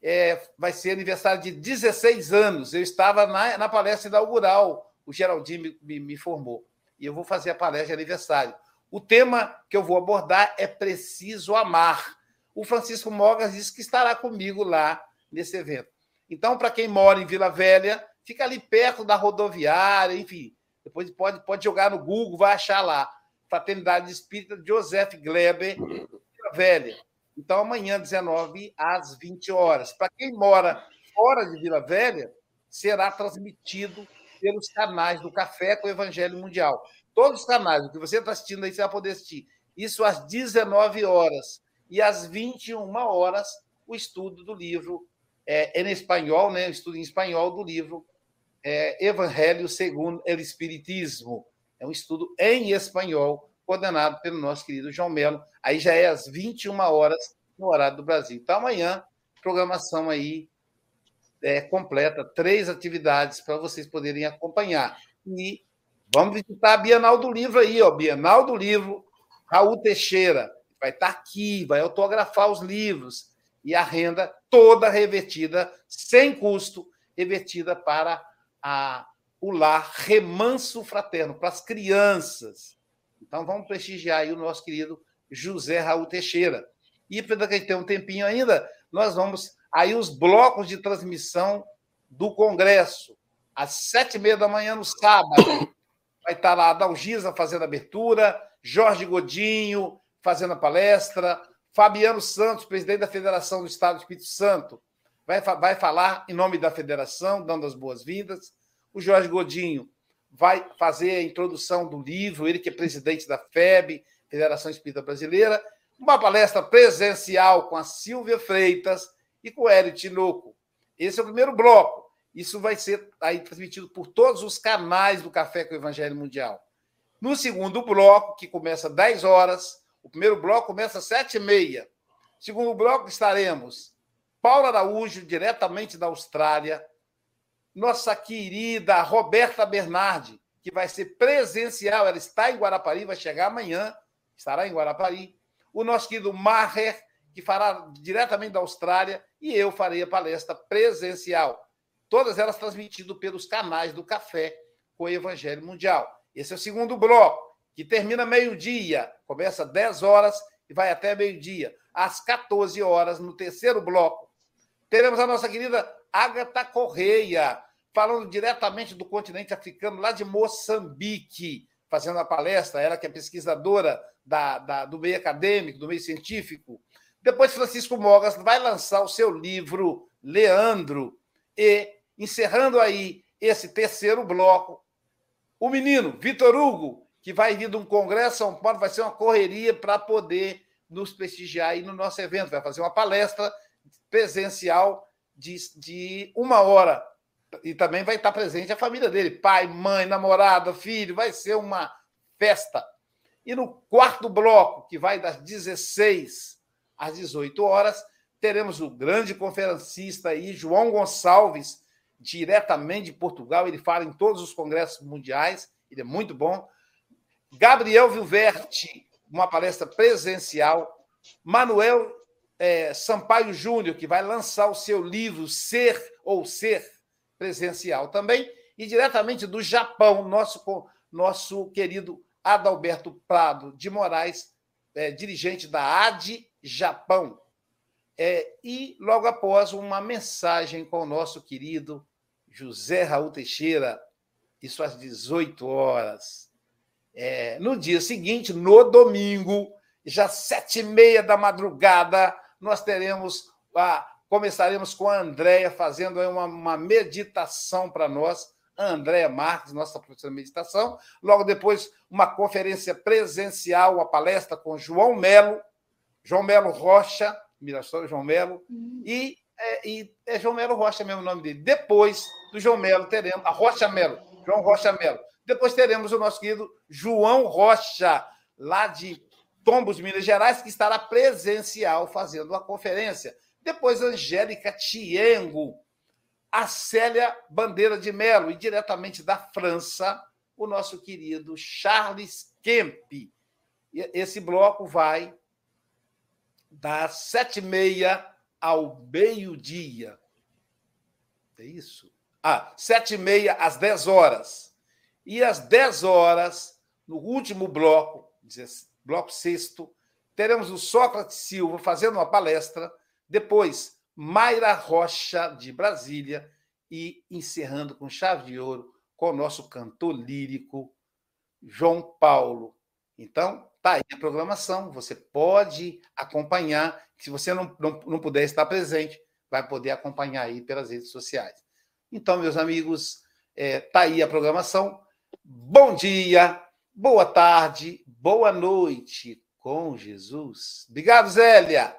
É, vai ser aniversário de 16 anos. Eu estava na, na palestra inaugural, o Geraldinho me, me, me formou. E eu vou fazer a palestra de aniversário. O tema que eu vou abordar é Preciso Amar o Francisco Mogas disse que estará comigo lá nesse evento. Então, para quem mora em Vila Velha, fica ali perto da rodoviária, enfim. Depois pode, pode jogar no Google, vai achar lá. Fraternidade Espírita Joseph Gleber, Vila Velha. Então, amanhã, 19 às 20 horas. Para quem mora fora de Vila Velha, será transmitido pelos canais do Café com o Evangelho Mundial. Todos os canais, o que você está assistindo aí, você vai poder assistir. Isso às 19 horas. E às 21 horas, o estudo do livro é, em espanhol, né? o estudo em espanhol do livro é, Evangelho segundo o Espiritismo. É um estudo em espanhol, coordenado pelo nosso querido João Melo. Aí já é às 21 horas, no horário do Brasil. Então, amanhã, programação aí é, completa, três atividades para vocês poderem acompanhar. E vamos visitar a Bienal do Livro aí, ó, Bienal do Livro, Raul Teixeira. Vai estar tá aqui, vai autografar os livros. E a renda toda revertida, sem custo, revertida para a, o lar Remanso Fraterno, para as crianças. Então, vamos prestigiar aí o nosso querido José Raul Teixeira. E para quem tem um tempinho ainda, nós vamos aí os blocos de transmissão do Congresso, às sete e meia da manhã no sábado. Vai estar lá a Dalgisa fazendo a abertura, Jorge Godinho fazendo a palestra, Fabiano Santos, presidente da Federação do Estado do Espírito Santo, vai, vai falar em nome da federação, dando as boas-vindas. O Jorge Godinho vai fazer a introdução do livro, ele que é presidente da FEB, Federação Espírita Brasileira, uma palestra presencial com a Silvia Freitas e com o Hélio Tinoco. Esse é o primeiro bloco. Isso vai ser aí transmitido por todos os canais do Café com o Evangelho Mundial. No segundo bloco, que começa às 10 horas, o primeiro bloco começa às 7h30. Segundo bloco, estaremos Paula Araújo, diretamente da Austrália, nossa querida Roberta Bernardi, que vai ser presencial, ela está em Guarapari, vai chegar amanhã, estará em Guarapari. O nosso querido Maher, que fará diretamente da Austrália, e eu farei a palestra presencial. Todas elas transmitidas pelos canais do Café com o Evangelho Mundial. Esse é o segundo bloco, que termina meio-dia, começa às 10 horas e vai até meio-dia. Às 14 horas, no terceiro bloco, teremos a nossa querida Agatha Correia, falando diretamente do continente africano, lá de Moçambique, fazendo a palestra, ela que é pesquisadora da, da, do meio acadêmico, do meio científico. Depois, Francisco Mogas vai lançar o seu livro Leandro. E, encerrando aí esse terceiro bloco, o menino Vitor Hugo, que vai vir de um congresso São Paulo, vai ser uma correria para poder nos prestigiar aí no nosso evento. Vai fazer uma palestra presencial de, de uma hora. E também vai estar presente a família dele, pai, mãe, namorada, filho, vai ser uma festa. E no quarto bloco, que vai das 16 às 18 horas, teremos o grande conferencista aí, João Gonçalves, diretamente de Portugal. Ele fala em todos os congressos mundiais, ele é muito bom. Gabriel Vilverte, uma palestra presencial. Manuel é, Sampaio Júnior, que vai lançar o seu livro Ser ou Ser presencial também. E diretamente do Japão, nosso, nosso querido Adalberto Prado de Moraes, é, dirigente da AD Japão. É, e logo após, uma mensagem com o nosso querido José Raul Teixeira, isso às 18 horas. É, no dia seguinte, no domingo, já sete e meia da madrugada, nós teremos a, começaremos com a Andréia fazendo uma, uma meditação para nós, a Andréia Marques, nossa professora de meditação. Logo depois, uma conferência presencial, a palestra com João Melo, João Melo Rocha, Mirassol João Melo, uhum. e, é, e é João Melo Rocha mesmo o nome dele. Depois do João Melo, teremos a Rocha Melo, João Rocha Melo. Depois teremos o nosso querido João Rocha, lá de Tombos, Minas Gerais, que estará presencial fazendo uma conferência. Depois, Angélica Tiengo, a Célia Bandeira de Melo, e diretamente da França, o nosso querido Charles Kemp. Esse bloco vai das sete e meia ao meio-dia. É isso? Ah, sete e meia às dez horas. E às dez horas, no último bloco, bloco sexto, teremos o Sócrates Silva fazendo uma palestra. Depois, Mayra Rocha, de Brasília. E encerrando com chave de ouro com o nosso cantor lírico, João Paulo. Então, Está aí a programação, você pode acompanhar. Se você não, não, não puder estar presente, vai poder acompanhar aí pelas redes sociais. Então, meus amigos, É, tá aí a programação. Bom dia, boa tarde, boa noite com Jesus. Obrigado, Zélia.